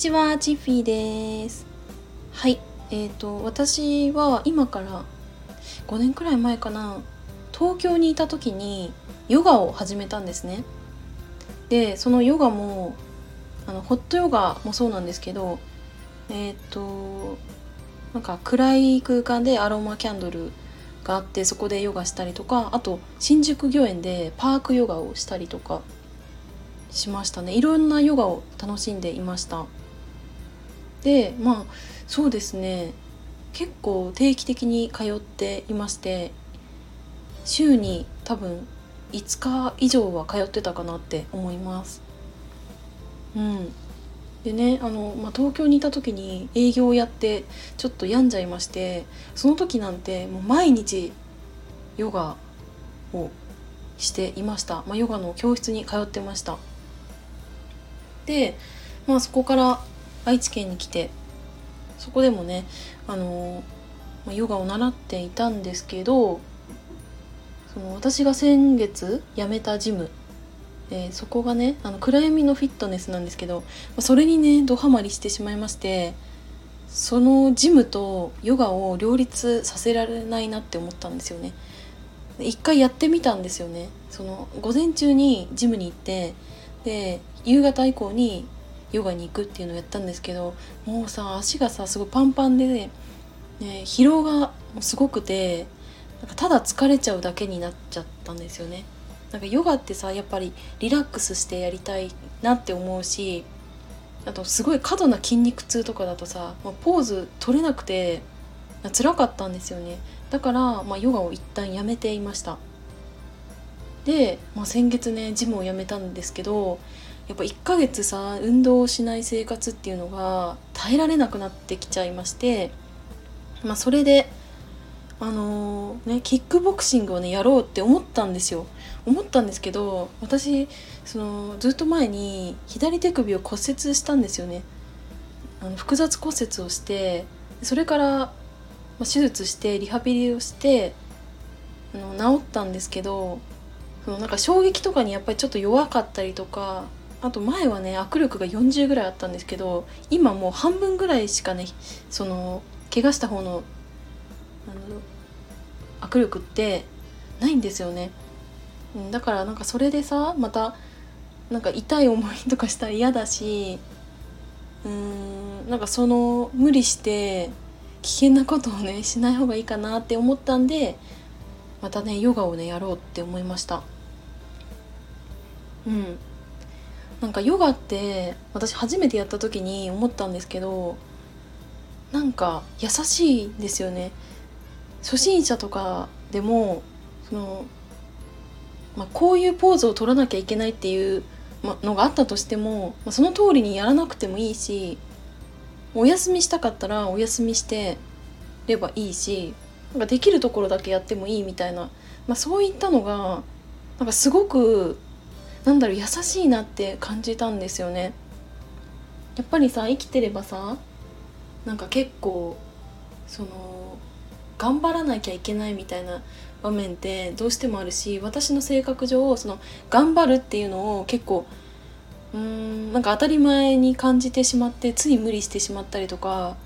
ちは、チッフィーです。はい、えっ、と私は今から5年くらい前かな、東京にいた時にヨガを始めたんですね。で、そのヨガもあのホットヨガもそうなんですけど、えっ、となんか暗い空間でアロマキャンドルがあってそこでヨガしたりとか、あと新宿御苑でパークヨガをしたりとか。しましたねいろんなヨガを楽しんでいましたでまあそうですね。結構定期的に通っていまして週に多分5日以上は通ってたかなって思います。うん。でねあの、まあ、東京にいた時に営業をやってちょっと病んじゃいましてその時なんてもう毎日ヨガをしていました、まあ、ヨガの教室に通ってました。で、まあ、そこから愛知県に来てそこでもねあのヨガを習っていたんですけどその私が先月辞めたジムでそこがねあの暗闇のフィットネスなんですけどそれにねドハマりしてしまいましてそのジムとヨガを両立させられないなって思ったんですよね。一回やってみたんですよねその午前中にジムに行ってで夕方以降にヨガに行くっていうのをやったんですけどもうさ足がさすごいパンパンでね、疲労がすごくてなんかただ疲れちゃうだけになっちゃったんですよね。なんかヨガってさやっぱりリラックスしてやりたいなって思うしあとすごい過度な筋肉痛とかだとさ、ま、ポーズ取れなくて辛かったんですよねだから、まあ、ヨガを一旦やめていましたで、まあ、先月ねジムを辞めたんですけどやっぱ1ヶ月さ運動をしない生活っていうのが耐えられなくなってきちゃいまして、まあ、それであのー、ねキックボクシングをねやろうって思ったんですよ。思ったんですけど私そのずっと前に左手首を骨折したんですよね。あの複雑骨折をしてそれから手術してリハビリをしてあの治ったんですけどそのなんか衝撃とかにやっぱりちょっと弱かったりとかあと前はね握力が40ぐらいあったんですけど今もう半分ぐらいしかねその怪我した方のあの握力ってないんですよね。だからなんかそれでさまたなんか痛い思いとかしたら嫌だしうーんなんかその無理して危険なことをねしない方がいいかなって思ったんでまたねヨガをねやろうって思いましたうんなんかヨガって私初めてやった時に思ったんですけどなんか優しいですよね。初心者とかでもその、まあ、こういうポーズを取らなきゃいけないっていうのがあったとしても、まあ、その通りにやらなくてもいいしお休みしたかったらお休みしてればいいしなんかできるところだけやってもいいみたいな、まあ、そういったのがなんかすごくなんだろう優しいなって感じたんですよね。やっぱりさ生きてればさなんか結構その頑張らなきゃいけないみたいな場面ってどうしてもあるし私の性格上その頑張るっていうのを結構うーんなんか当たり前に感じてしまってつい無理してしまったりとか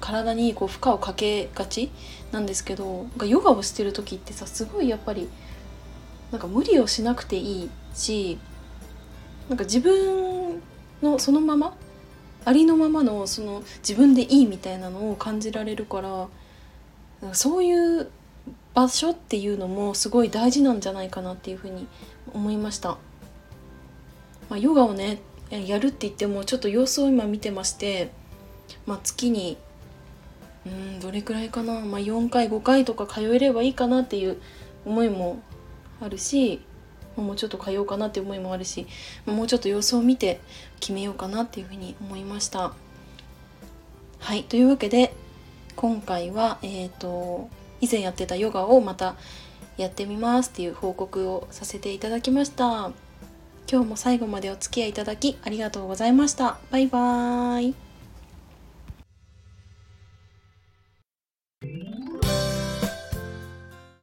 体にこう負荷をかけがちなんですけどなんかヨガをしてる時ってさすごいやっぱりなんか無理をしなくていいしなんか自分のそのままありのままのその自分でいいみたいなのを感じられるからそういう場所っていうのもすごい大事なんじゃないかなっていうふうに思いました。まあ、ヨガをねやるって言ってもちょっと様子を今見てまして、まあ、月にうんどれくらいかな、まあ、4回5回とか通えればいいかなっていう思いもあるしもうちょっと通おうかなって思いもあるしもうちょっと様子を見て決めようかなっていうふうに思いました。はいというわけで今回は、えーと、以前やってたヨガをまたやってみますっていう報告をさせていただきました。今日も最後までお付き合いいただきありがとうございました。バイバーイ。